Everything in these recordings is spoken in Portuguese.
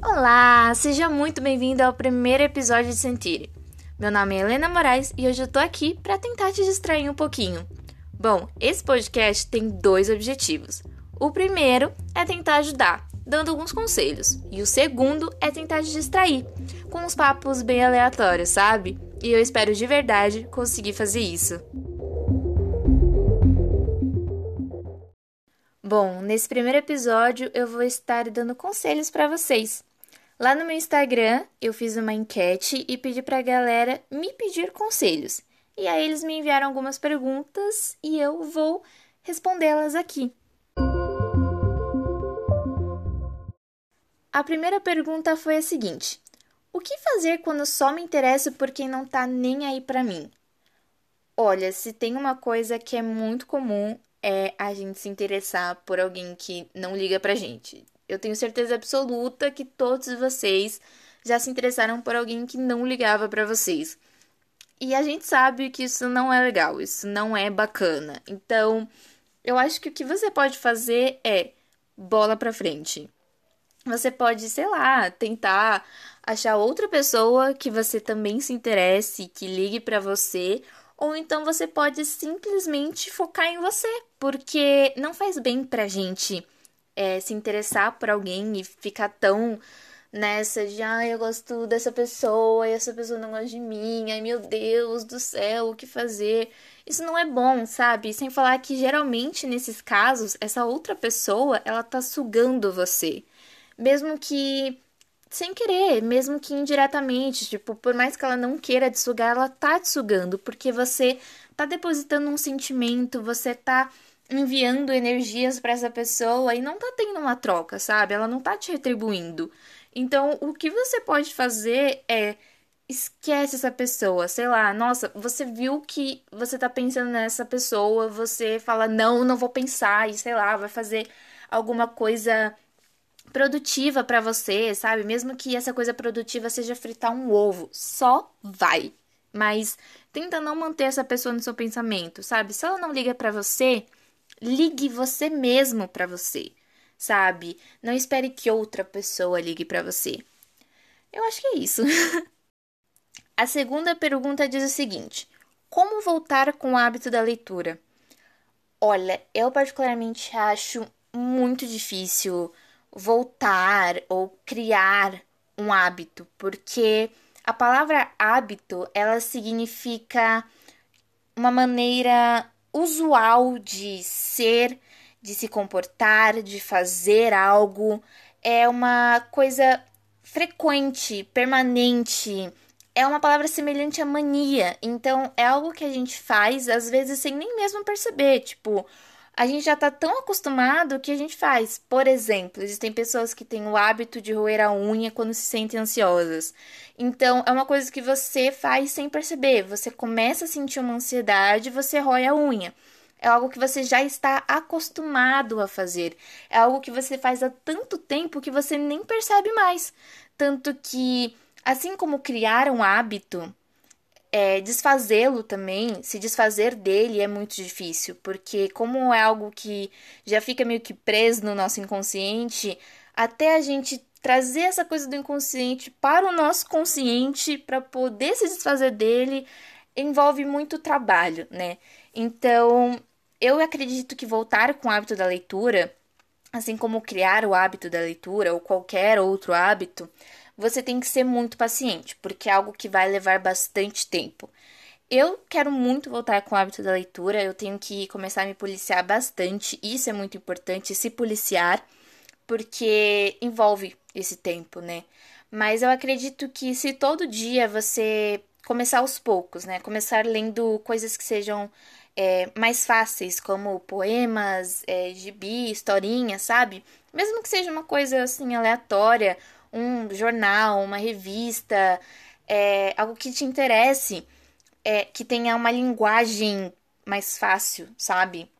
Olá, seja muito bem-vindo ao primeiro episódio de Sentir. Meu nome é Helena Moraes e hoje eu tô aqui para tentar te distrair um pouquinho. Bom, esse podcast tem dois objetivos. O primeiro é tentar ajudar, dando alguns conselhos, e o segundo é tentar te distrair, com uns papos bem aleatórios, sabe? E eu espero de verdade conseguir fazer isso. Bom, nesse primeiro episódio eu vou estar dando conselhos para vocês. Lá no meu Instagram eu fiz uma enquete e pedi para a galera me pedir conselhos. E aí eles me enviaram algumas perguntas e eu vou respondê-las aqui. A primeira pergunta foi a seguinte: O que fazer quando só me interesso por quem não tá nem aí para mim? Olha, se tem uma coisa que é muito comum é a gente se interessar por alguém que não liga pra gente. Eu tenho certeza absoluta que todos vocês já se interessaram por alguém que não ligava para vocês. E a gente sabe que isso não é legal, isso não é bacana. Então, eu acho que o que você pode fazer é bola pra frente. Você pode, sei lá, tentar achar outra pessoa que você também se interesse, que ligue para você, ou então você pode simplesmente focar em você, porque não faz bem pra gente é, se interessar por alguém e ficar tão nessa de ah, eu gosto dessa pessoa e essa pessoa não gosta de mim, ai meu Deus do céu, o que fazer? Isso não é bom, sabe? Sem falar que geralmente nesses casos, essa outra pessoa, ela tá sugando você. Mesmo que sem querer, mesmo que indiretamente, tipo, por mais que ela não queira te sugar, ela tá te sugando, porque você tá depositando um sentimento, você tá enviando energias para essa pessoa e não tá tendo uma troca, sabe? Ela não tá te retribuindo. Então, o que você pode fazer é esquece essa pessoa, sei lá, nossa, você viu que você tá pensando nessa pessoa, você fala não, não vou pensar e sei lá, vai fazer alguma coisa produtiva para você, sabe? Mesmo que essa coisa produtiva seja fritar um ovo, só vai. Mas tenta não manter essa pessoa no seu pensamento, sabe? Se ela não liga para você, ligue você mesmo para você, sabe? Não espere que outra pessoa ligue para você. Eu acho que é isso. A segunda pergunta diz o seguinte: Como voltar com o hábito da leitura? Olha, eu particularmente acho muito difícil voltar ou criar um hábito, porque a palavra hábito, ela significa uma maneira usual de ser, de se comportar, de fazer algo, é uma coisa frequente, permanente. É uma palavra semelhante à mania, então é algo que a gente faz às vezes sem nem mesmo perceber, tipo, a gente já está tão acostumado que a gente faz. Por exemplo, existem pessoas que têm o hábito de roer a unha quando se sentem ansiosas. Então, é uma coisa que você faz sem perceber. Você começa a sentir uma ansiedade, você rói a unha. É algo que você já está acostumado a fazer. É algo que você faz há tanto tempo que você nem percebe mais. Tanto que, assim como criar um hábito, é, desfazê-lo também, se desfazer dele é muito difícil, porque como é algo que já fica meio que preso no nosso inconsciente, até a gente trazer essa coisa do inconsciente para o nosso consciente para poder se desfazer dele envolve muito trabalho, né? Então, eu acredito que voltar com o hábito da leitura, assim como criar o hábito da leitura ou qualquer outro hábito, você tem que ser muito paciente, porque é algo que vai levar bastante tempo. Eu quero muito voltar com o hábito da leitura, eu tenho que começar a me policiar bastante, isso é muito importante, se policiar, porque envolve esse tempo, né? Mas eu acredito que se todo dia você começar aos poucos, né? Começar lendo coisas que sejam é, mais fáceis, como poemas, é, gibi, historinha, sabe? Mesmo que seja uma coisa assim aleatória um jornal, uma revista, é, algo que te interesse, é, que tenha uma linguagem mais fácil, sabe?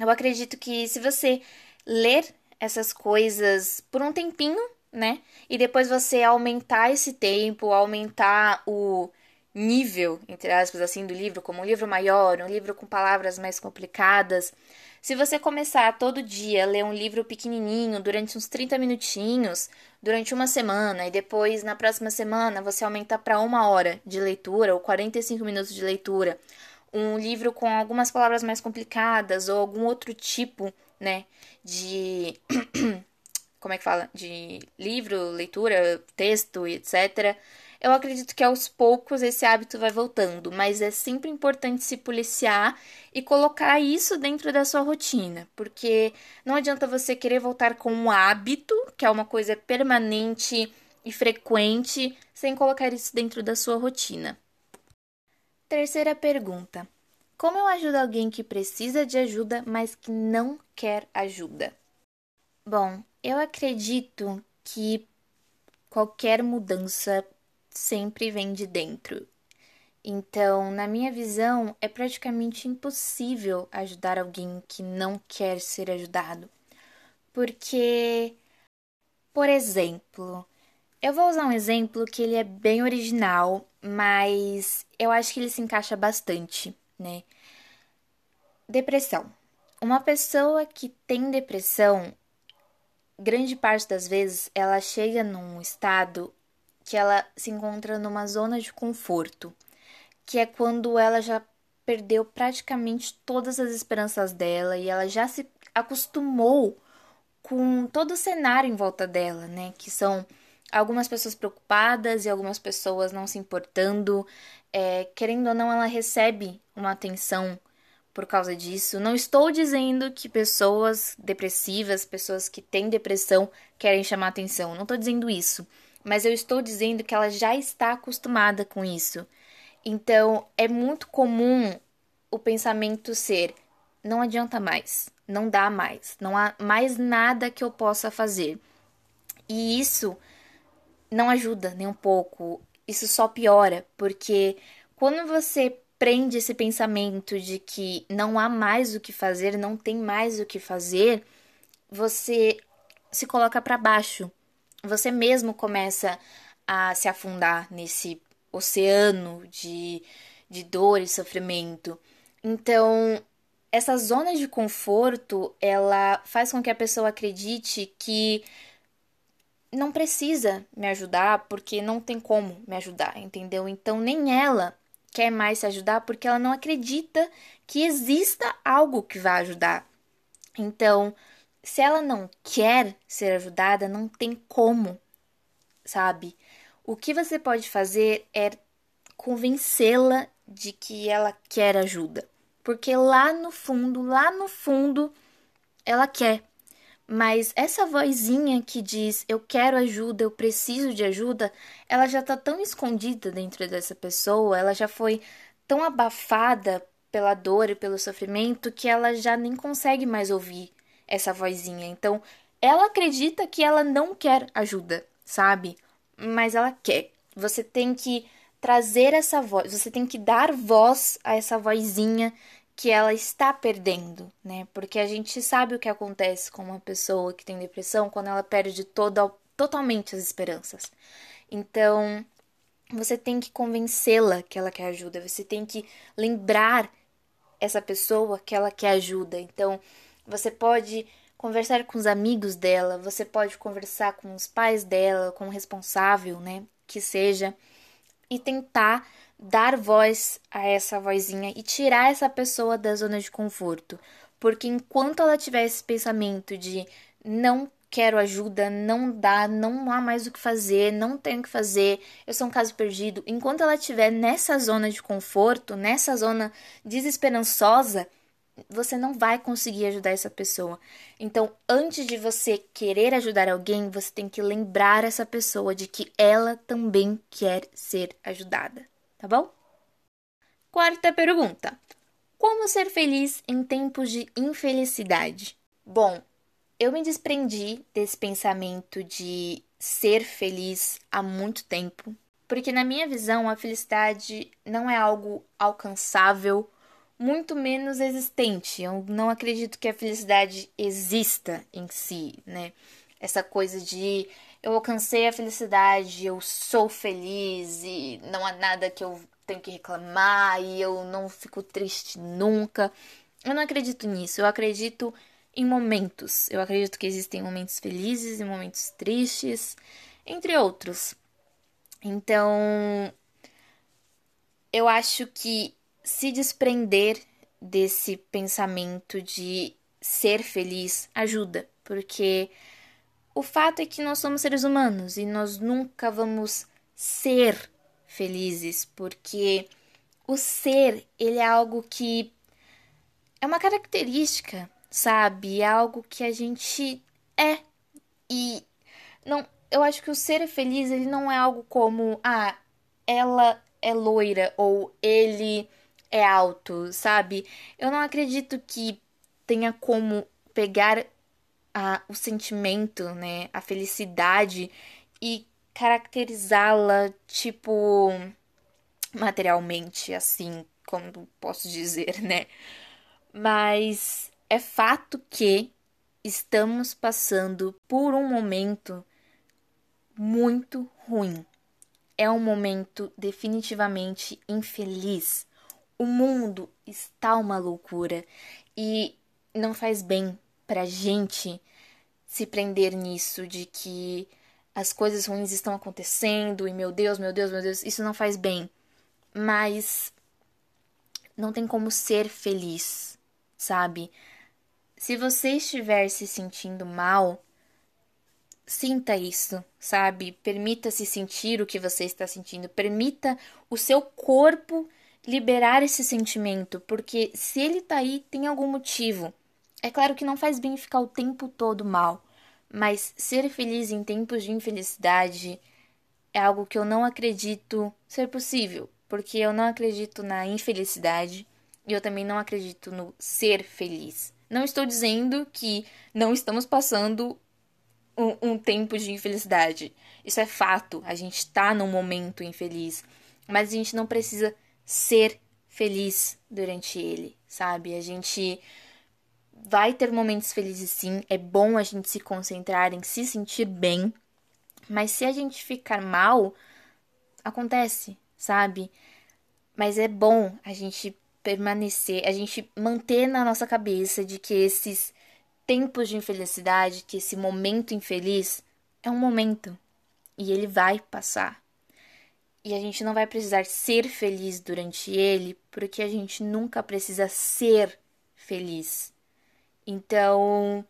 Eu acredito que se você ler essas coisas por um tempinho, né? E depois você aumentar esse tempo, aumentar o nível, entre aspas, assim, do livro, como um livro maior, um livro com palavras mais complicadas. Se você começar todo dia a ler um livro pequenininho durante uns 30 minutinhos, durante uma semana, e depois na próxima semana você aumenta para uma hora de leitura ou 45 minutos de leitura, um livro com algumas palavras mais complicadas ou algum outro tipo, né, de. como é que fala? De livro, leitura, texto, etc eu acredito que aos poucos esse hábito vai voltando, mas é sempre importante se policiar e colocar isso dentro da sua rotina, porque não adianta você querer voltar com um hábito, que é uma coisa permanente e frequente, sem colocar isso dentro da sua rotina. Terceira pergunta: Como eu ajudo alguém que precisa de ajuda, mas que não quer ajuda? Bom, eu acredito que qualquer mudança sempre vem de dentro. Então, na minha visão, é praticamente impossível ajudar alguém que não quer ser ajudado. Porque, por exemplo, eu vou usar um exemplo que ele é bem original, mas eu acho que ele se encaixa bastante, né? Depressão. Uma pessoa que tem depressão, grande parte das vezes, ela chega num estado que ela se encontra numa zona de conforto, que é quando ela já perdeu praticamente todas as esperanças dela e ela já se acostumou com todo o cenário em volta dela, né? Que são algumas pessoas preocupadas e algumas pessoas não se importando. É, querendo ou não, ela recebe uma atenção por causa disso. Não estou dizendo que pessoas depressivas, pessoas que têm depressão, querem chamar atenção. Não estou dizendo isso mas eu estou dizendo que ela já está acostumada com isso. Então, é muito comum o pensamento ser: não adianta mais, não dá mais, não há mais nada que eu possa fazer. E isso não ajuda nem um pouco, isso só piora, porque quando você prende esse pensamento de que não há mais o que fazer, não tem mais o que fazer, você se coloca para baixo você mesmo começa a se afundar nesse oceano de, de dor e sofrimento. Então, essa zona de conforto, ela faz com que a pessoa acredite que não precisa me ajudar porque não tem como me ajudar, entendeu? Então, nem ela quer mais se ajudar porque ela não acredita que exista algo que vá ajudar. Então, se ela não quer ser ajudada, não tem como, sabe? O que você pode fazer é convencê-la de que ela quer ajuda. Porque lá no fundo, lá no fundo, ela quer. Mas essa vozinha que diz eu quero ajuda, eu preciso de ajuda, ela já tá tão escondida dentro dessa pessoa, ela já foi tão abafada pela dor e pelo sofrimento que ela já nem consegue mais ouvir essa vozinha. Então, ela acredita que ela não quer ajuda, sabe? Mas ela quer. Você tem que trazer essa voz, você tem que dar voz a essa vozinha que ela está perdendo, né? Porque a gente sabe o que acontece com uma pessoa que tem depressão quando ela perde toda, totalmente as esperanças. Então, você tem que convencê-la que ela quer ajuda, você tem que lembrar essa pessoa que ela quer ajuda. Então, você pode conversar com os amigos dela, você pode conversar com os pais dela, com o responsável, né, que seja, e tentar dar voz a essa vozinha e tirar essa pessoa da zona de conforto. Porque enquanto ela tiver esse pensamento de não quero ajuda, não dá, não há mais o que fazer, não tenho o que fazer, eu sou um caso perdido, enquanto ela estiver nessa zona de conforto, nessa zona desesperançosa, você não vai conseguir ajudar essa pessoa. Então, antes de você querer ajudar alguém, você tem que lembrar essa pessoa de que ela também quer ser ajudada, tá bom? Quarta pergunta: Como ser feliz em tempos de infelicidade? Bom, eu me desprendi desse pensamento de ser feliz há muito tempo, porque na minha visão a felicidade não é algo alcançável muito menos existente. Eu não acredito que a felicidade exista em si, né? Essa coisa de eu alcancei a felicidade, eu sou feliz e não há nada que eu tenho que reclamar e eu não fico triste nunca. Eu não acredito nisso. Eu acredito em momentos. Eu acredito que existem momentos felizes e momentos tristes, entre outros. Então, eu acho que se desprender desse pensamento de ser feliz ajuda, porque o fato é que nós somos seres humanos e nós nunca vamos ser felizes, porque o ser, ele é algo que é uma característica, sabe? É algo que a gente é. E não, eu acho que o ser feliz, ele não é algo como, ah, ela é loira ou ele é alto, sabe? Eu não acredito que tenha como pegar a, o sentimento, né, a felicidade e caracterizá-la, tipo, materialmente, assim, como posso dizer, né? Mas é fato que estamos passando por um momento muito ruim. É um momento definitivamente infeliz. O mundo está uma loucura e não faz bem pra gente se prender nisso de que as coisas ruins estão acontecendo e meu Deus, meu Deus, meu Deus, isso não faz bem. Mas não tem como ser feliz, sabe? Se você estiver se sentindo mal, sinta isso, sabe? Permita-se sentir o que você está sentindo, permita o seu corpo liberar esse sentimento, porque se ele tá aí, tem algum motivo. É claro que não faz bem ficar o tempo todo mal, mas ser feliz em tempos de infelicidade é algo que eu não acredito ser possível, porque eu não acredito na infelicidade e eu também não acredito no ser feliz. Não estou dizendo que não estamos passando um, um tempo de infelicidade. Isso é fato. A gente está num momento infeliz. Mas a gente não precisa ser feliz durante ele, sabe? A gente vai ter momentos felizes sim. É bom a gente se concentrar em se sentir bem. Mas se a gente ficar mal, acontece, sabe? Mas é bom a gente permanecer, a gente manter na nossa cabeça de que esses tempos de infelicidade, que esse momento infeliz é um momento e ele vai passar. E a gente não vai precisar ser feliz durante ele, porque a gente nunca precisa ser feliz. Então,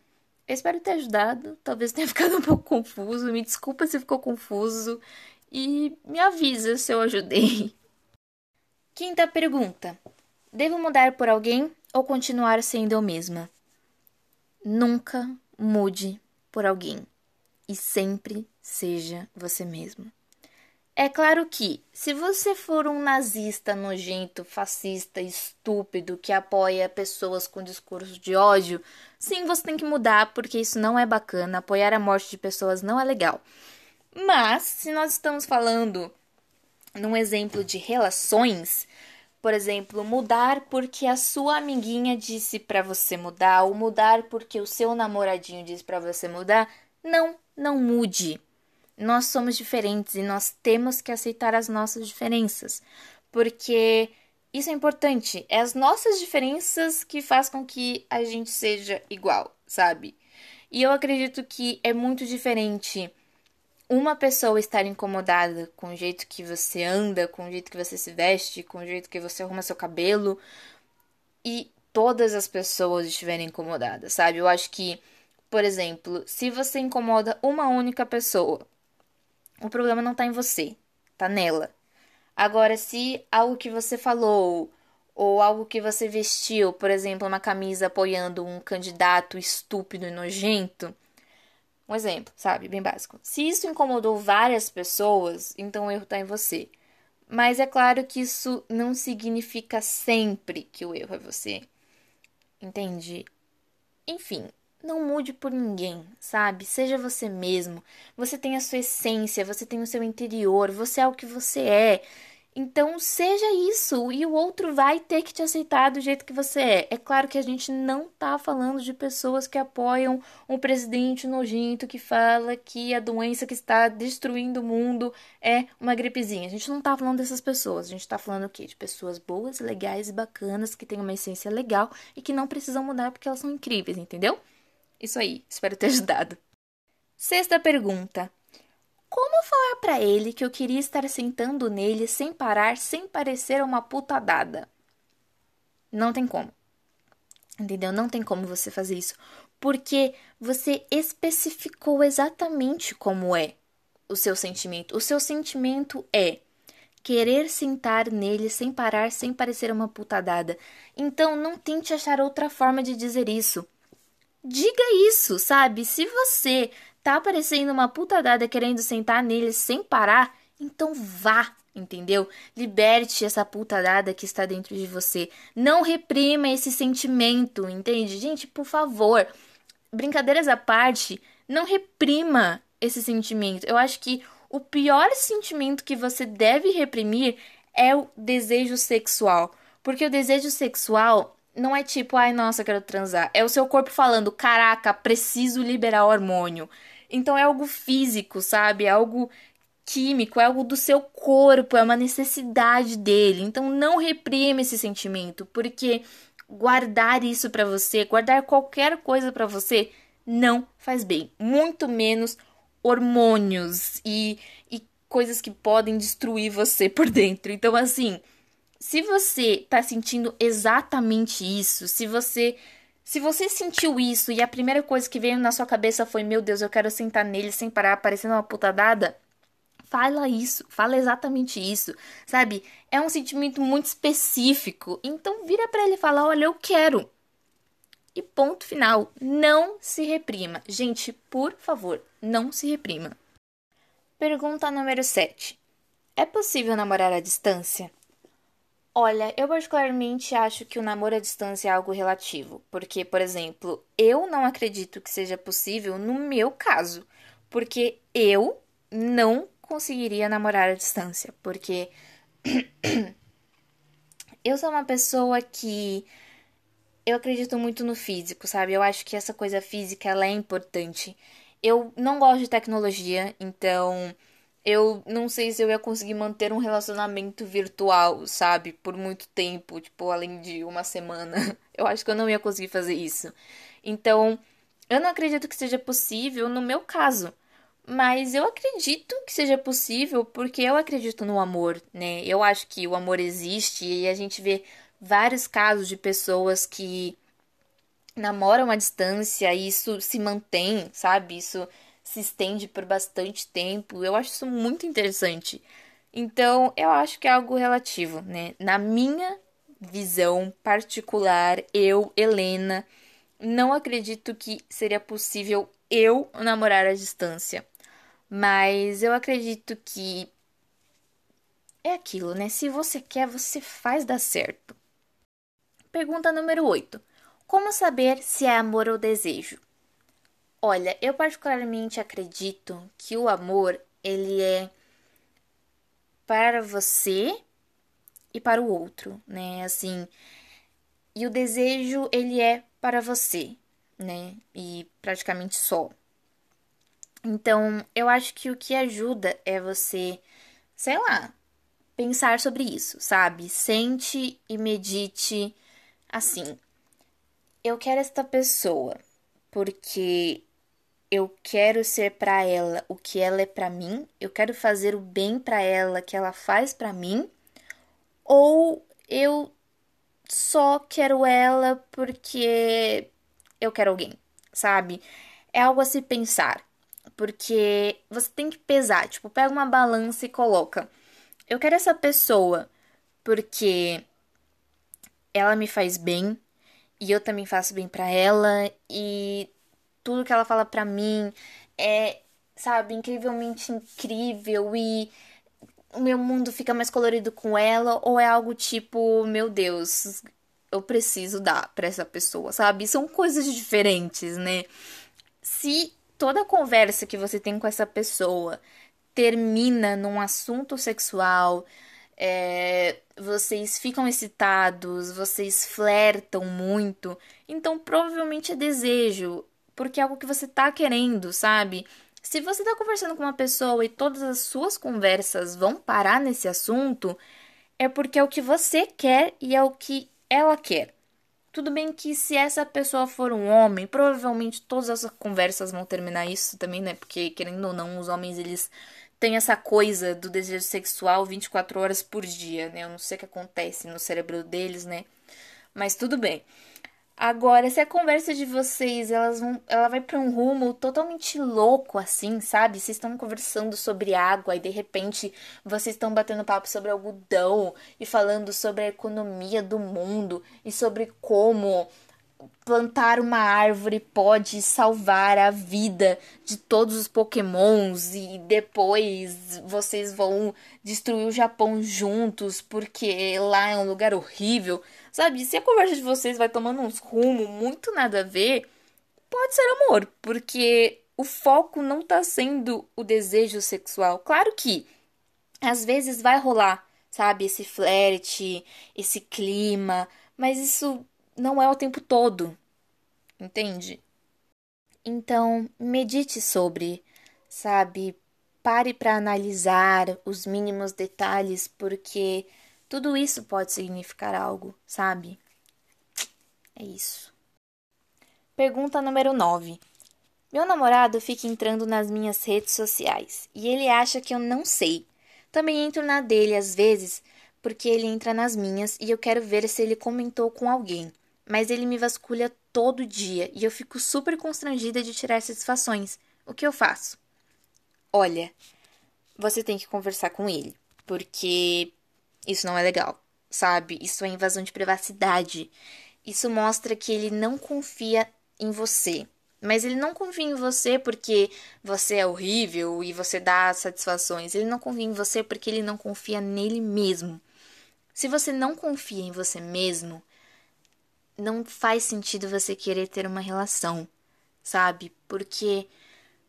eu espero ter ajudado. Talvez tenha ficado um pouco confuso. Me desculpa se ficou confuso. E me avisa se eu ajudei. Quinta pergunta: Devo mudar por alguém ou continuar sendo eu mesma? Nunca mude por alguém e sempre seja você mesmo. É claro que, se você for um nazista nojento, fascista, estúpido, que apoia pessoas com discurso de ódio, sim, você tem que mudar, porque isso não é bacana. Apoiar a morte de pessoas não é legal. Mas, se nós estamos falando num exemplo de relações, por exemplo, mudar porque a sua amiguinha disse para você mudar, ou mudar porque o seu namoradinho disse para você mudar, não, não mude. Nós somos diferentes e nós temos que aceitar as nossas diferenças, porque isso é importante. É as nossas diferenças que faz com que a gente seja igual, sabe? E eu acredito que é muito diferente uma pessoa estar incomodada com o jeito que você anda, com o jeito que você se veste, com o jeito que você arruma seu cabelo e todas as pessoas estiverem incomodadas, sabe? Eu acho que, por exemplo, se você incomoda uma única pessoa, o problema não tá em você, tá nela. Agora, se algo que você falou ou algo que você vestiu, por exemplo, uma camisa apoiando um candidato estúpido e nojento, um exemplo, sabe? Bem básico. Se isso incomodou várias pessoas, então o erro está em você. Mas é claro que isso não significa sempre que o erro é você. Entende? Enfim, não mude por ninguém, sabe? Seja você mesmo. Você tem a sua essência, você tem o seu interior, você é o que você é. Então, seja isso e o outro vai ter que te aceitar do jeito que você é. É claro que a gente não tá falando de pessoas que apoiam um presidente nojento que fala que a doença que está destruindo o mundo é uma gripezinha. A gente não tá falando dessas pessoas. A gente tá falando o quê? De pessoas boas, legais e bacanas que têm uma essência legal e que não precisam mudar porque elas são incríveis, entendeu? Isso aí. Espero ter ajudado. Sexta pergunta. Como falar para ele que eu queria estar sentando nele sem parar, sem parecer uma puta dada? Não tem como. Entendeu? Não tem como você fazer isso. Porque você especificou exatamente como é o seu sentimento. O seu sentimento é querer sentar nele sem parar, sem parecer uma puta dada. Então não tente achar outra forma de dizer isso. Diga isso, sabe? Se você tá parecendo uma puta dada querendo sentar nele sem parar, então vá, entendeu? Liberte essa puta dada que está dentro de você. Não reprima esse sentimento, entende? Gente, por favor, brincadeiras à parte, não reprima esse sentimento. Eu acho que o pior sentimento que você deve reprimir é o desejo sexual. Porque o desejo sexual não é tipo, ai, nossa, quero transar. É o seu corpo falando, caraca, preciso liberar hormônio. Então é algo físico, sabe? É algo químico, é algo do seu corpo, é uma necessidade dele. Então não reprima esse sentimento, porque guardar isso para você, guardar qualquer coisa para você não faz bem, muito menos hormônios e, e coisas que podem destruir você por dentro. Então assim, se você tá sentindo exatamente isso, se você se você sentiu isso e a primeira coisa que veio na sua cabeça foi: Meu Deus, eu quero sentar nele sem parar, parecendo uma puta dada. Fala isso, fala exatamente isso, sabe? É um sentimento muito específico. Então vira para ele e fala: Olha, eu quero. E ponto final. Não se reprima. Gente, por favor, não se reprima. Pergunta número 7. É possível namorar à distância? Olha, eu particularmente acho que o namoro à distância é algo relativo, porque, por exemplo, eu não acredito que seja possível no meu caso, porque eu não conseguiria namorar à distância, porque eu sou uma pessoa que eu acredito muito no físico, sabe? Eu acho que essa coisa física ela é importante. Eu não gosto de tecnologia, então eu não sei se eu ia conseguir manter um relacionamento virtual, sabe? Por muito tempo, tipo, além de uma semana. Eu acho que eu não ia conseguir fazer isso. Então, eu não acredito que seja possível no meu caso. Mas eu acredito que seja possível porque eu acredito no amor, né? Eu acho que o amor existe e a gente vê vários casos de pessoas que namoram à distância e isso se mantém, sabe? Isso se estende por bastante tempo. Eu acho isso muito interessante. Então, eu acho que é algo relativo, né? Na minha visão particular, eu, Helena, não acredito que seria possível eu namorar à distância. Mas eu acredito que é aquilo, né? Se você quer, você faz dar certo. Pergunta número 8. Como saber se é amor ou desejo? Olha, eu particularmente acredito que o amor ele é para você e para o outro, né? Assim, e o desejo ele é para você, né? E praticamente só. Então, eu acho que o que ajuda é você, sei lá, pensar sobre isso, sabe? Sente e medite assim. Eu quero esta pessoa porque eu quero ser para ela o que ela é para mim, eu quero fazer o bem para ela que ela faz para mim, ou eu só quero ela porque eu quero alguém, sabe? É algo a se pensar, porque você tem que pesar, tipo, pega uma balança e coloca. Eu quero essa pessoa porque ela me faz bem e eu também faço bem para ela e tudo que ela fala pra mim é, sabe, incrivelmente incrível e o meu mundo fica mais colorido com ela, ou é algo tipo, meu Deus, eu preciso dar pra essa pessoa, sabe? São coisas diferentes, né? Se toda conversa que você tem com essa pessoa termina num assunto sexual, é, vocês ficam excitados, vocês flertam muito, então provavelmente é desejo, porque é algo que você tá querendo, sabe? Se você tá conversando com uma pessoa e todas as suas conversas vão parar nesse assunto, é porque é o que você quer e é o que ela quer. Tudo bem que se essa pessoa for um homem, provavelmente todas as conversas vão terminar isso também, né? Porque querendo ou não, os homens eles têm essa coisa do desejo sexual 24 horas por dia, né? Eu não sei o que acontece no cérebro deles, né? Mas tudo bem. Agora, se a conversa de vocês, elas vão, ela vai para um rumo totalmente louco assim, sabe? Vocês estão conversando sobre água e de repente vocês estão batendo papo sobre algodão e falando sobre a economia do mundo e sobre como plantar uma árvore pode salvar a vida de todos os pokémons e depois vocês vão destruir o Japão juntos porque lá é um lugar horrível. Sabe, se a conversa de vocês vai tomando uns rumos muito nada a ver, pode ser amor, porque o foco não tá sendo o desejo sexual. Claro que às vezes vai rolar, sabe, esse flerte, esse clima, mas isso não é o tempo todo, entende? Então, medite sobre, sabe? Pare para analisar os mínimos detalhes, porque tudo isso pode significar algo, sabe? É isso. Pergunta número 9. Meu namorado fica entrando nas minhas redes sociais e ele acha que eu não sei. Também entro na dele às vezes, porque ele entra nas minhas e eu quero ver se ele comentou com alguém mas ele me vasculha todo dia e eu fico super constrangida de tirar satisfações. O que eu faço? Olha, você tem que conversar com ele, porque isso não é legal, sabe? Isso é invasão de privacidade. Isso mostra que ele não confia em você. Mas ele não confia em você porque você é horrível e você dá satisfações. Ele não confia em você porque ele não confia nele mesmo. Se você não confia em você mesmo, não faz sentido você querer ter uma relação, sabe? Porque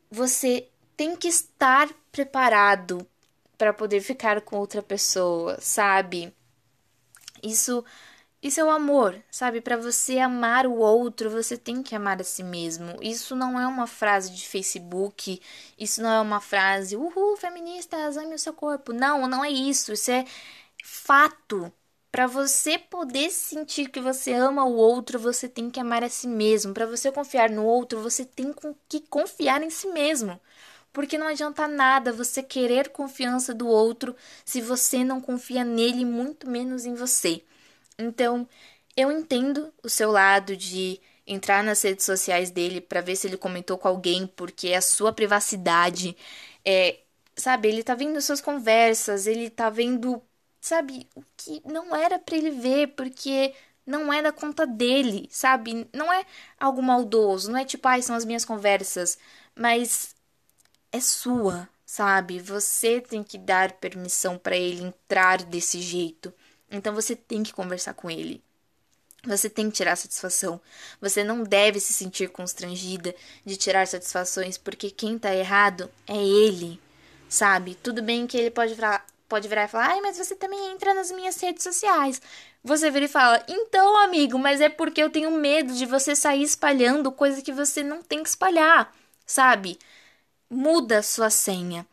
você tem que estar preparado para poder ficar com outra pessoa, sabe? Isso isso é o amor, sabe? Para você amar o outro, você tem que amar a si mesmo. Isso não é uma frase de Facebook, isso não é uma frase, uhul, feministas, ame o seu corpo. Não, não é isso. Isso é fato. Para você poder sentir que você ama o outro, você tem que amar a si mesmo. Para você confiar no outro, você tem que confiar em si mesmo. Porque não adianta nada você querer confiança do outro se você não confia nele, muito menos em você. Então, eu entendo o seu lado de entrar nas redes sociais dele para ver se ele comentou com alguém, porque é a sua privacidade é, sabe, ele tá vendo suas conversas, ele tá vendo sabe, o que não era para ele ver, porque não é da conta dele, sabe? Não é algo maldoso, não é tipo, ai, são as minhas conversas, mas é sua, sabe? Você tem que dar permissão para ele entrar desse jeito. Então você tem que conversar com ele. Você tem que tirar satisfação. Você não deve se sentir constrangida de tirar satisfações, porque quem tá errado é ele, sabe? Tudo bem que ele pode falar, pode virar e falar: ai, mas você também entra nas minhas redes sociais. Você vira e fala: então, amigo, mas é porque eu tenho medo de você sair espalhando coisa que você não tem que espalhar, sabe? Muda a sua senha.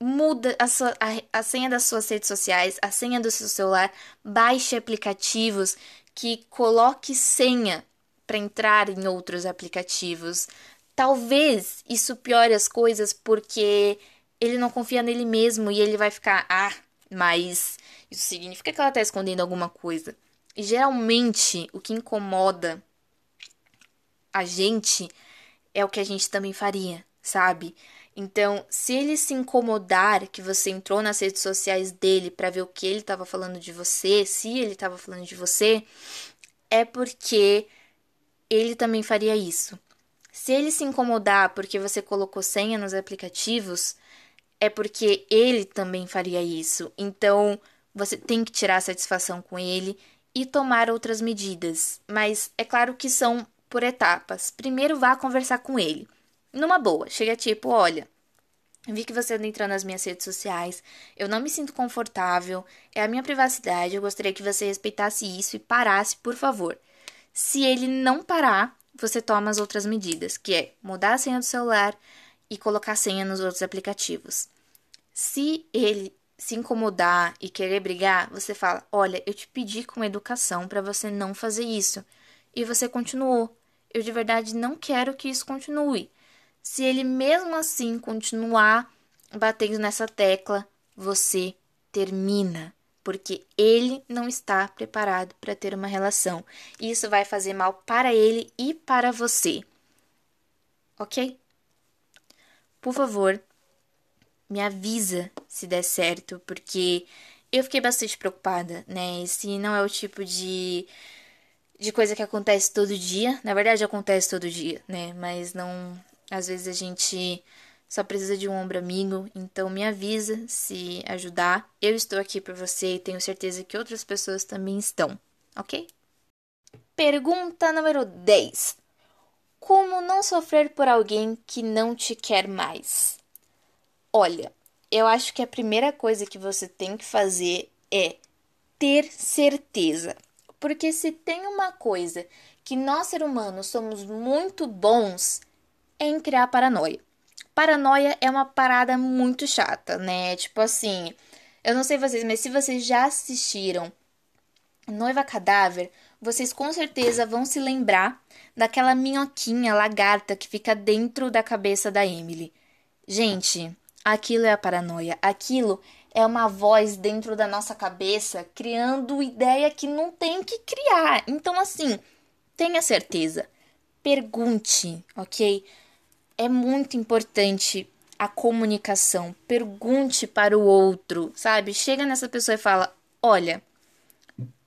Muda a, sua, a, a senha das suas redes sociais, a senha do seu celular. Baixe aplicativos que coloque senha para entrar em outros aplicativos. Talvez isso piore as coisas porque ele não confia nele mesmo e ele vai ficar, ah, mas isso significa que ela tá escondendo alguma coisa. E geralmente o que incomoda a gente é o que a gente também faria, sabe? Então, se ele se incomodar que você entrou nas redes sociais dele para ver o que ele estava falando de você, se ele estava falando de você, é porque ele também faria isso. Se ele se incomodar porque você colocou senha nos aplicativos, é porque ele também faria isso. Então, você tem que tirar satisfação com ele e tomar outras medidas. Mas é claro que são por etapas. Primeiro vá conversar com ele. Numa boa, chega tipo, olha, Vi que você entrando nas minhas redes sociais. Eu não me sinto confortável. É a minha privacidade. Eu gostaria que você respeitasse isso e parasse, por favor. Se ele não parar, você toma as outras medidas, que é mudar a senha do celular e colocar a senha nos outros aplicativos. Se ele se incomodar e querer brigar, você fala: Olha, eu te pedi com educação para você não fazer isso. E você continuou. Eu de verdade não quero que isso continue. Se ele mesmo assim continuar batendo nessa tecla, você termina, porque ele não está preparado para ter uma relação. E isso vai fazer mal para ele e para você. Ok? Por favor, me avisa se der certo, porque eu fiquei bastante preocupada, né? Esse não é o tipo de, de coisa que acontece todo dia. Na verdade, acontece todo dia, né? Mas não. Às vezes a gente só precisa de um ombro amigo, então me avisa se ajudar. Eu estou aqui para você e tenho certeza que outras pessoas também estão, ok? Pergunta número 10. Como não sofrer por alguém que não te quer mais? Olha, eu acho que a primeira coisa que você tem que fazer é ter certeza. Porque se tem uma coisa que nós, seres humanos, somos muito bons, é em criar paranoia. Paranoia é uma parada muito chata, né? Tipo assim, eu não sei vocês, mas se vocês já assistiram Noiva Cadáver, vocês com certeza vão se lembrar daquela minhoquinha lagarta que fica dentro da cabeça da Emily. Gente, Aquilo é a paranoia. Aquilo é uma voz dentro da nossa cabeça criando ideia que não tem que criar. Então, assim, tenha certeza. Pergunte, ok? É muito importante a comunicação. Pergunte para o outro, sabe? Chega nessa pessoa e fala: Olha,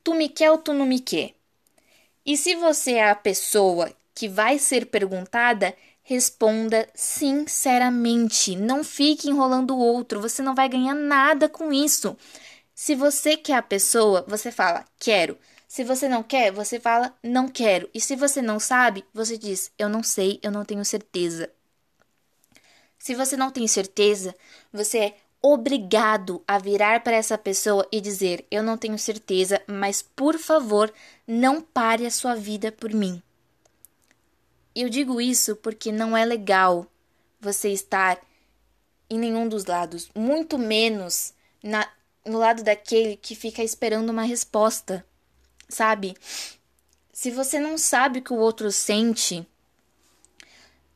tu me quer ou tu não me quer? E se você é a pessoa que vai ser perguntada, Responda sinceramente. Não fique enrolando o outro. Você não vai ganhar nada com isso. Se você quer a pessoa, você fala quero. Se você não quer, você fala não quero. E se você não sabe, você diz eu não sei, eu não tenho certeza. Se você não tem certeza, você é obrigado a virar para essa pessoa e dizer: Eu não tenho certeza, mas por favor, não pare a sua vida por mim. Eu digo isso porque não é legal você estar em nenhum dos lados, muito menos na, no lado daquele que fica esperando uma resposta, sabe? Se você não sabe o que o outro sente,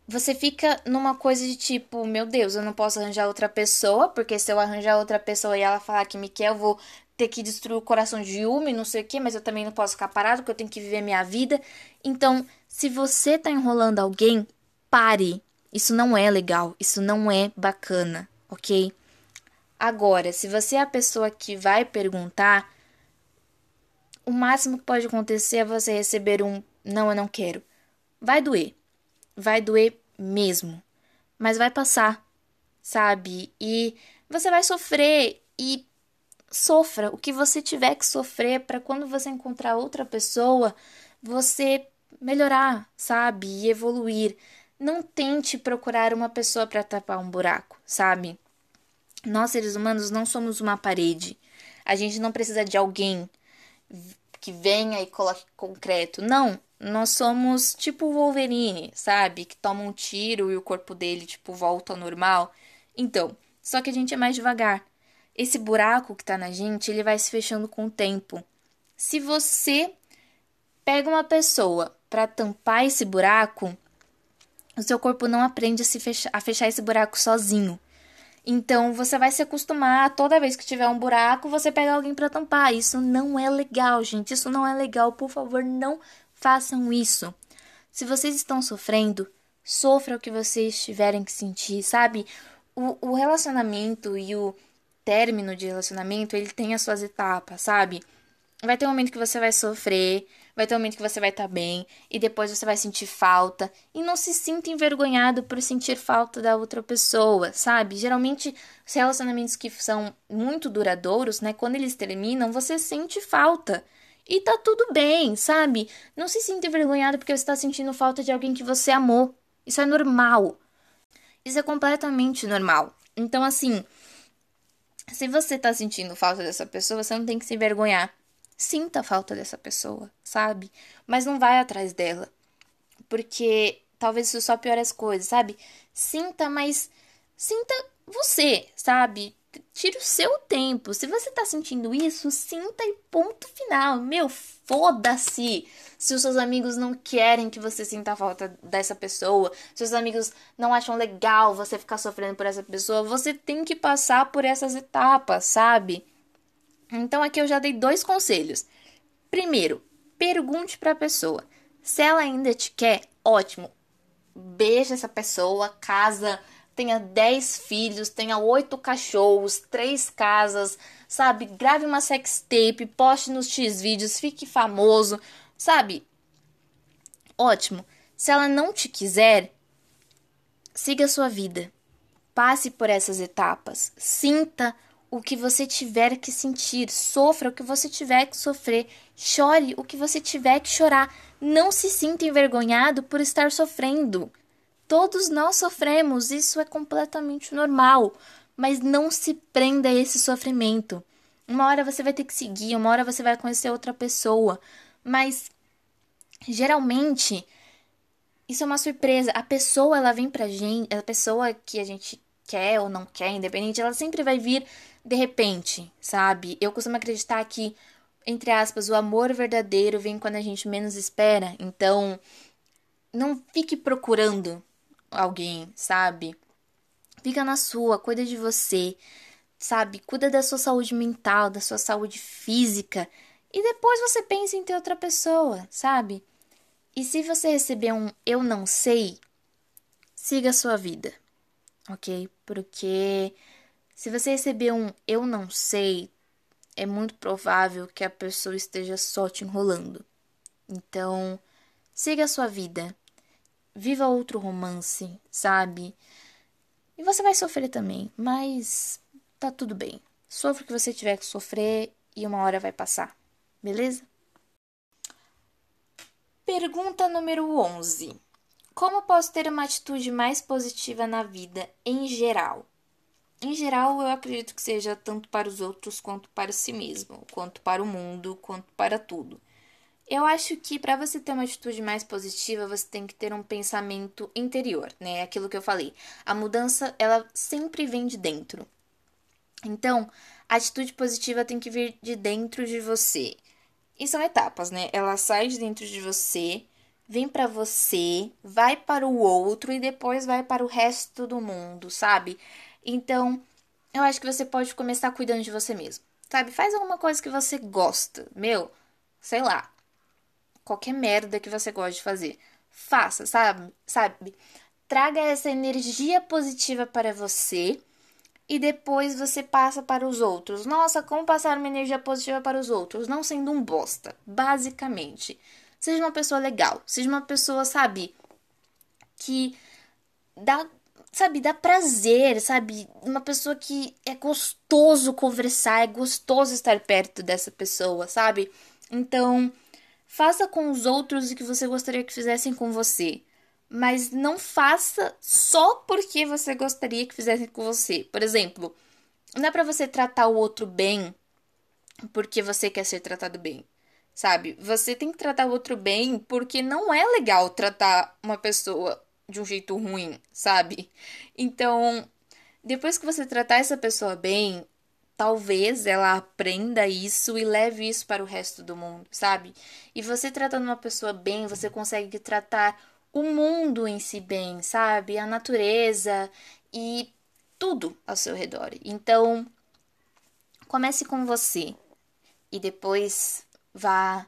você fica numa coisa de tipo, meu Deus, eu não posso arranjar outra pessoa, porque se eu arranjar outra pessoa e ela falar que me quer, eu vou ter que destruir o coração de uma e não sei o que, mas eu também não posso ficar parado, porque eu tenho que viver minha vida. Então, se você tá enrolando alguém, pare. Isso não é legal, isso não é bacana, ok? Agora, se você é a pessoa que vai perguntar, o máximo que pode acontecer é você receber um não, eu não quero. Vai doer. Vai doer mesmo. Mas vai passar, sabe? E você vai sofrer e sofra o que você tiver que sofrer para quando você encontrar outra pessoa, você melhorar, sabe? E evoluir. Não tente procurar uma pessoa para tapar um buraco, sabe? Nós, seres humanos, não somos uma parede. A gente não precisa de alguém que venha e coloque concreto. Não, nós somos tipo o Wolverine, sabe? Que toma um tiro e o corpo dele, tipo, volta ao normal. Então, só que a gente é mais devagar. Esse buraco que tá na gente, ele vai se fechando com o tempo. Se você pega uma pessoa para tampar esse buraco, o seu corpo não aprende a, se fechar, a fechar esse buraco sozinho. Então você vai se acostumar toda vez que tiver um buraco, você pega alguém para tampar. Isso não é legal, gente. Isso não é legal. Por favor, não façam isso. Se vocês estão sofrendo, sofra o que vocês tiverem que sentir, sabe? O, o relacionamento e o término de relacionamento, ele tem as suas etapas, sabe? Vai ter um momento que você vai sofrer, vai ter um momento que você vai estar tá bem, e depois você vai sentir falta. E não se sinta envergonhado por sentir falta da outra pessoa, sabe? Geralmente, os relacionamentos que são muito duradouros, né? Quando eles terminam, você sente falta. E tá tudo bem, sabe? Não se sinta envergonhado porque você está sentindo falta de alguém que você amou. Isso é normal. Isso é completamente normal. Então, assim, se você tá sentindo falta dessa pessoa, você não tem que se envergonhar. Sinta a falta dessa pessoa, sabe? Mas não vai atrás dela. Porque talvez isso só piore as coisas, sabe? Sinta, mas sinta você, sabe? Tire o seu tempo. Se você tá sentindo isso, sinta e ponto final. Meu, foda-se. Se os seus amigos não querem que você sinta a falta dessa pessoa, se os amigos não acham legal você ficar sofrendo por essa pessoa, você tem que passar por essas etapas, sabe? Então aqui eu já dei dois conselhos. Primeiro, pergunte para a pessoa. Se ela ainda te quer, ótimo. Beija essa pessoa, casa tenha 10 filhos, tenha 8 cachorros, 3 casas, sabe? Grave uma sextape, poste nos X-vídeos, fique famoso, sabe? Ótimo. Se ela não te quiser, siga a sua vida. Passe por essas etapas. Sinta o que você tiver que sentir, sofra o que você tiver que sofrer, chore o que você tiver que chorar. Não se sinta envergonhado por estar sofrendo. Todos nós sofremos, isso é completamente normal, mas não se prenda a esse sofrimento. Uma hora você vai ter que seguir, uma hora você vai conhecer outra pessoa, mas geralmente isso é uma surpresa. A pessoa ela vem pra gente, a pessoa que a gente quer ou não quer, independente, ela sempre vai vir de repente, sabe? Eu costumo acreditar que entre aspas, o amor verdadeiro vem quando a gente menos espera. Então, não fique procurando alguém, sabe? Fica na sua, cuida de você, sabe? Cuida da sua saúde mental, da sua saúde física. E depois você pensa em ter outra pessoa, sabe? E se você receber um eu não sei, siga a sua vida, ok? Porque se você receber um eu não sei, é muito provável que a pessoa esteja só te enrolando. Então, siga a sua vida viva outro romance, sabe? E você vai sofrer também, mas tá tudo bem. Sofra o que você tiver que sofrer e uma hora vai passar, beleza? Pergunta número 11. Como posso ter uma atitude mais positiva na vida em geral? Em geral, eu acredito que seja tanto para os outros quanto para si mesmo, quanto para o mundo, quanto para tudo. Eu acho que para você ter uma atitude mais positiva, você tem que ter um pensamento interior, né? Aquilo que eu falei. A mudança, ela sempre vem de dentro. Então, a atitude positiva tem que vir de dentro de você. E são etapas, né? Ela sai de dentro de você, vem para você, vai para o outro e depois vai para o resto do mundo, sabe? Então, eu acho que você pode começar cuidando de você mesmo. Sabe? Faz alguma coisa que você gosta. Meu, sei lá, qualquer merda que você goste de fazer. Faça, sabe? Sabe? Traga essa energia positiva para você e depois você passa para os outros. Nossa, como passar uma energia positiva para os outros? Não sendo um bosta, basicamente. Seja uma pessoa legal, seja uma pessoa, sabe, que dá, sabe, dá prazer, sabe? Uma pessoa que é gostoso conversar, é gostoso estar perto dessa pessoa, sabe? Então, Faça com os outros o que você gostaria que fizessem com você. Mas não faça só porque você gostaria que fizessem com você. Por exemplo, não é para você tratar o outro bem porque você quer ser tratado bem. Sabe? Você tem que tratar o outro bem porque não é legal tratar uma pessoa de um jeito ruim, sabe? Então, depois que você tratar essa pessoa bem, talvez ela aprenda isso e leve isso para o resto do mundo, sabe? E você tratando uma pessoa bem, você consegue tratar o mundo em si bem, sabe? A natureza e tudo ao seu redor. Então, comece com você e depois vá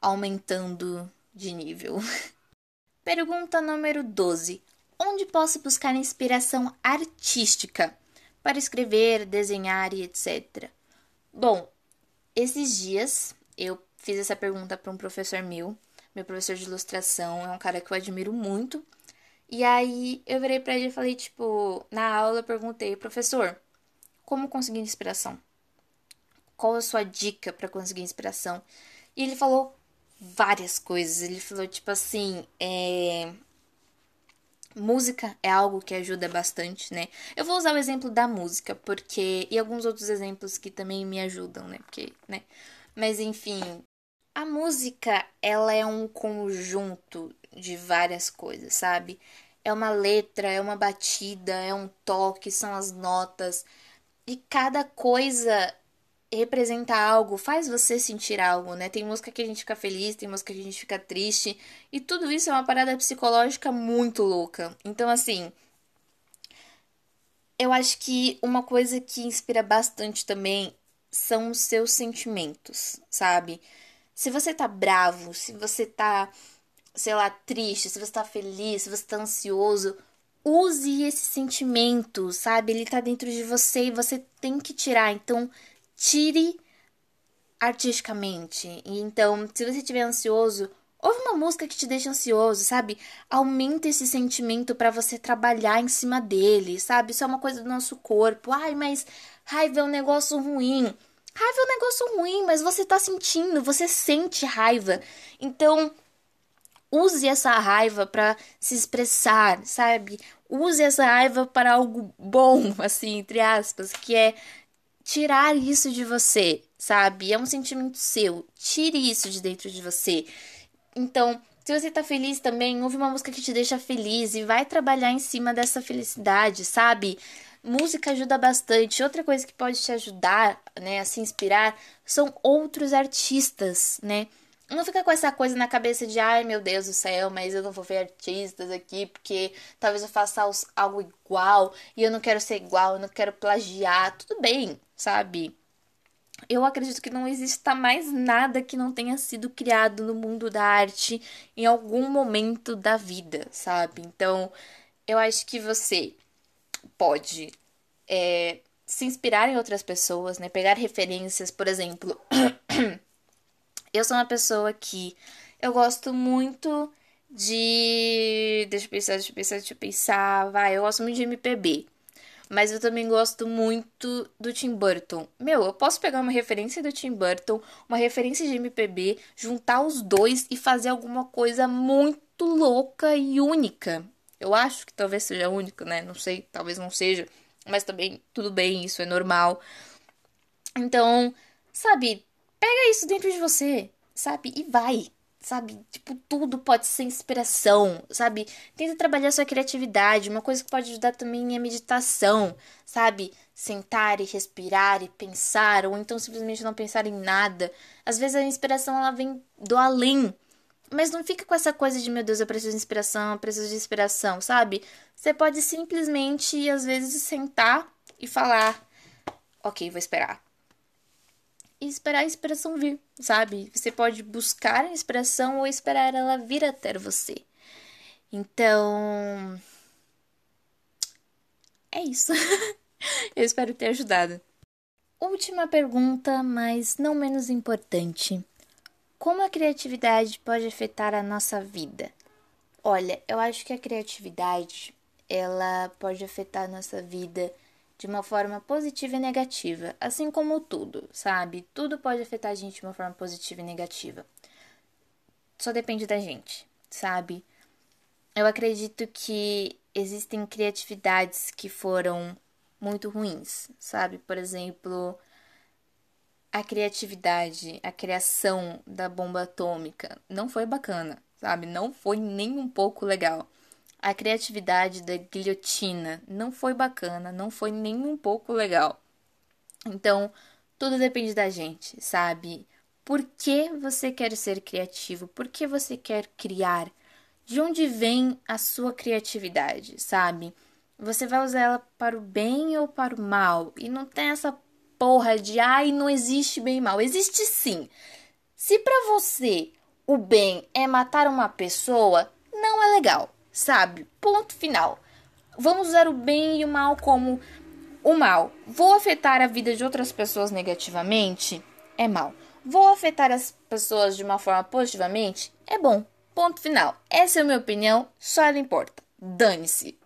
aumentando de nível. Pergunta número 12. Onde posso buscar inspiração artística? Para escrever, desenhar e etc. Bom, esses dias eu fiz essa pergunta para um professor meu, meu professor de ilustração, é um cara que eu admiro muito. E aí eu virei para ele e falei, tipo, na aula eu perguntei, professor, como conseguir inspiração? Qual a sua dica para conseguir inspiração? E ele falou várias coisas. Ele falou, tipo assim, é... Música é algo que ajuda bastante, né? Eu vou usar o exemplo da música, porque. E alguns outros exemplos que também me ajudam, né? Porque, né? Mas enfim. A música, ela é um conjunto de várias coisas, sabe? É uma letra, é uma batida, é um toque, são as notas. E cada coisa representa algo, faz você sentir algo, né? Tem música que a gente fica feliz, tem música que a gente fica triste, e tudo isso é uma parada psicológica muito louca. Então, assim, eu acho que uma coisa que inspira bastante também são os seus sentimentos, sabe? Se você tá bravo, se você tá, sei lá, triste, se você tá feliz, se você tá ansioso, use esse sentimento, sabe? Ele tá dentro de você e você tem que tirar. Então, tire artisticamente. Então, se você estiver ansioso, ouve uma música que te deixa ansioso, sabe? Aumenta esse sentimento para você trabalhar em cima dele, sabe? Isso é uma coisa do nosso corpo. Ai, mas raiva é um negócio ruim. Raiva é um negócio ruim, mas você tá sentindo, você sente raiva. Então, use essa raiva para se expressar, sabe? Use essa raiva para algo bom, assim, entre aspas, que é tirar isso de você, sabe? É um sentimento seu. Tire isso de dentro de você. Então, se você tá feliz também, ouve uma música que te deixa feliz e vai trabalhar em cima dessa felicidade, sabe? Música ajuda bastante. Outra coisa que pode te ajudar, né, a se inspirar, são outros artistas, né? Não fica com essa coisa na cabeça de, ai meu Deus do céu, mas eu não vou ver artistas aqui porque talvez eu faça algo igual e eu não quero ser igual, eu não quero plagiar. Tudo bem, sabe? Eu acredito que não exista mais nada que não tenha sido criado no mundo da arte em algum momento da vida, sabe? Então, eu acho que você pode é, se inspirar em outras pessoas, né? Pegar referências, por exemplo. eu sou uma pessoa que eu gosto muito de. Deixa eu pensar, deixa eu pensar, deixa eu pensar. Vai, eu gosto muito de MPB. Mas eu também gosto muito do Tim Burton. Meu, eu posso pegar uma referência do Tim Burton, uma referência de MPB, juntar os dois e fazer alguma coisa muito louca e única. Eu acho que talvez seja única, né? Não sei, talvez não seja. Mas também tudo bem, isso é normal. Então, sabe, pega isso dentro de você, sabe? E vai sabe? Tipo, tudo pode ser inspiração, sabe? Tenta trabalhar sua criatividade. Uma coisa que pode ajudar também é a meditação, sabe? Sentar e respirar e pensar, ou então simplesmente não pensar em nada. Às vezes a inspiração ela vem do além. Mas não fica com essa coisa de, meu Deus, eu preciso de inspiração, eu preciso de inspiração, sabe? Você pode simplesmente, às vezes, sentar e falar: Ok, vou esperar esperar a inspiração vir, sabe? Você pode buscar a inspiração ou esperar ela vir até você. Então. É isso. Eu espero ter ajudado. Última pergunta, mas não menos importante. Como a criatividade pode afetar a nossa vida? Olha, eu acho que a criatividade ela pode afetar a nossa vida de uma forma positiva e negativa, assim como tudo, sabe? Tudo pode afetar a gente de uma forma positiva e negativa. Só depende da gente, sabe? Eu acredito que existem criatividades que foram muito ruins, sabe? Por exemplo, a criatividade, a criação da bomba atômica não foi bacana, sabe? Não foi nem um pouco legal. A criatividade da guilhotina não foi bacana, não foi nem um pouco legal. Então, tudo depende da gente, sabe? Por que você quer ser criativo? Por que você quer criar? De onde vem a sua criatividade, sabe? Você vai usar ela para o bem ou para o mal? E não tem essa porra de ai, não existe bem e mal. Existe sim. Se para você o bem é matar uma pessoa, não é legal sabe? Ponto final. Vamos usar o bem e o mal como o mal. Vou afetar a vida de outras pessoas negativamente? É mal. Vou afetar as pessoas de uma forma positivamente? É bom. Ponto final. Essa é a minha opinião, só ela importa. Dane-se.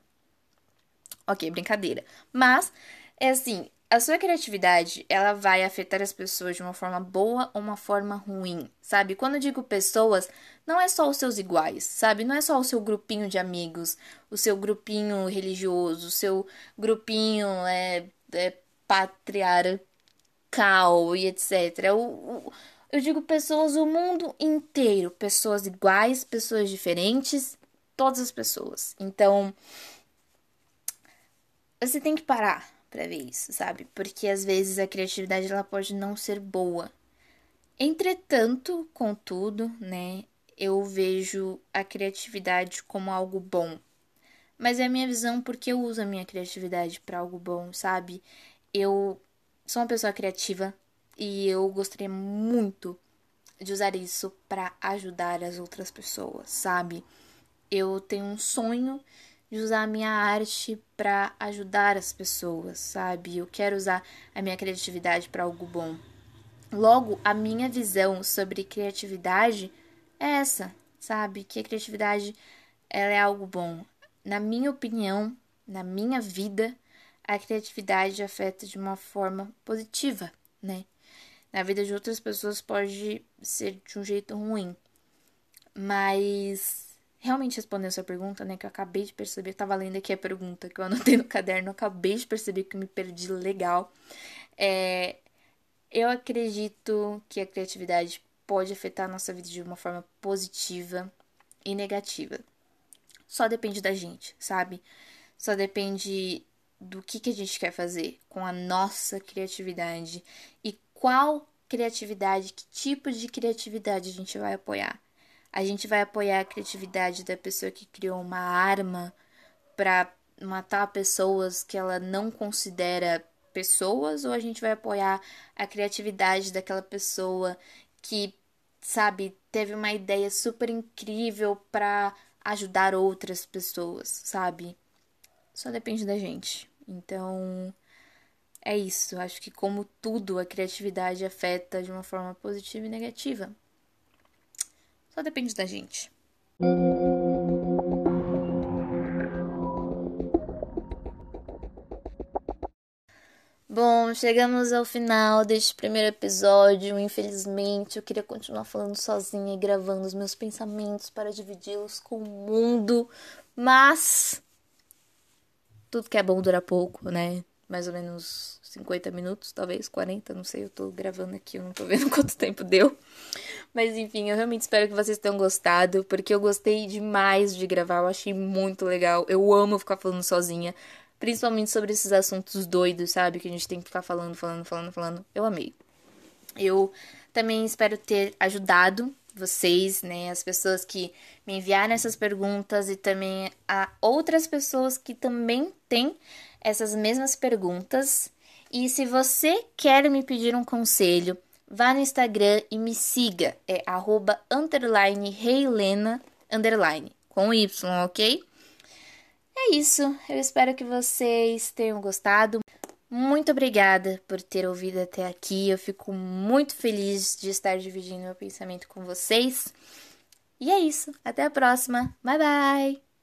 Ok, brincadeira. Mas, é assim, a sua criatividade, ela vai afetar as pessoas de uma forma boa ou uma forma ruim, sabe? Quando eu digo pessoas, não é só os seus iguais, sabe? Não é só o seu grupinho de amigos, o seu grupinho religioso, o seu grupinho é, é patriarcal e etc. O, o, eu digo pessoas o mundo inteiro, pessoas iguais, pessoas diferentes, todas as pessoas. Então, você tem que parar para ver isso, sabe? Porque às vezes a criatividade ela pode não ser boa. Entretanto, contudo, né, eu vejo a criatividade como algo bom. Mas é a minha visão porque eu uso a minha criatividade para algo bom, sabe? Eu sou uma pessoa criativa e eu gostaria muito de usar isso para ajudar as outras pessoas, sabe? Eu tenho um sonho de usar a minha arte para ajudar as pessoas, sabe? Eu quero usar a minha criatividade para algo bom. Logo, a minha visão sobre criatividade é essa, sabe? Que a criatividade ela é algo bom. Na minha opinião, na minha vida, a criatividade afeta de uma forma positiva, né? Na vida de outras pessoas pode ser de um jeito ruim. Mas realmente respondendo essa pergunta, né, que eu acabei de perceber, eu tava lendo aqui a pergunta que eu anotei no caderno, acabei de perceber que me perdi legal. É, eu acredito que a criatividade pode afetar a nossa vida de uma forma positiva e negativa. Só depende da gente, sabe? Só depende do que, que a gente quer fazer com a nossa criatividade e qual criatividade, que tipo de criatividade a gente vai apoiar. A gente vai apoiar a criatividade da pessoa que criou uma arma para matar pessoas que ela não considera pessoas ou a gente vai apoiar a criatividade daquela pessoa que, sabe, teve uma ideia super incrível para ajudar outras pessoas, sabe? Só depende da gente. Então, é isso. Acho que como tudo, a criatividade afeta de uma forma positiva e negativa. Só depende da gente. Bom, chegamos ao final deste primeiro episódio. Infelizmente, eu queria continuar falando sozinha e gravando os meus pensamentos para dividi-los com o mundo, mas tudo que é bom dura pouco, né? Mais ou menos 50 minutos, talvez 40, não sei, eu tô gravando aqui, eu não tô vendo quanto tempo deu. Mas enfim, eu realmente espero que vocês tenham gostado, porque eu gostei demais de gravar, eu achei muito legal. Eu amo ficar falando sozinha, principalmente sobre esses assuntos doidos, sabe? Que a gente tem que ficar falando, falando, falando, falando. Eu amei. Eu também espero ter ajudado vocês, né, as pessoas que me enviaram essas perguntas e também a outras pessoas que também têm essas mesmas perguntas. E se você quer me pedir um conselho, vá no Instagram e me siga. É arroba underline reilena underline com Y, ok? É isso. Eu espero que vocês tenham gostado. Muito obrigada por ter ouvido até aqui. Eu fico muito feliz de estar dividindo meu pensamento com vocês. E é isso. Até a próxima. Bye bye!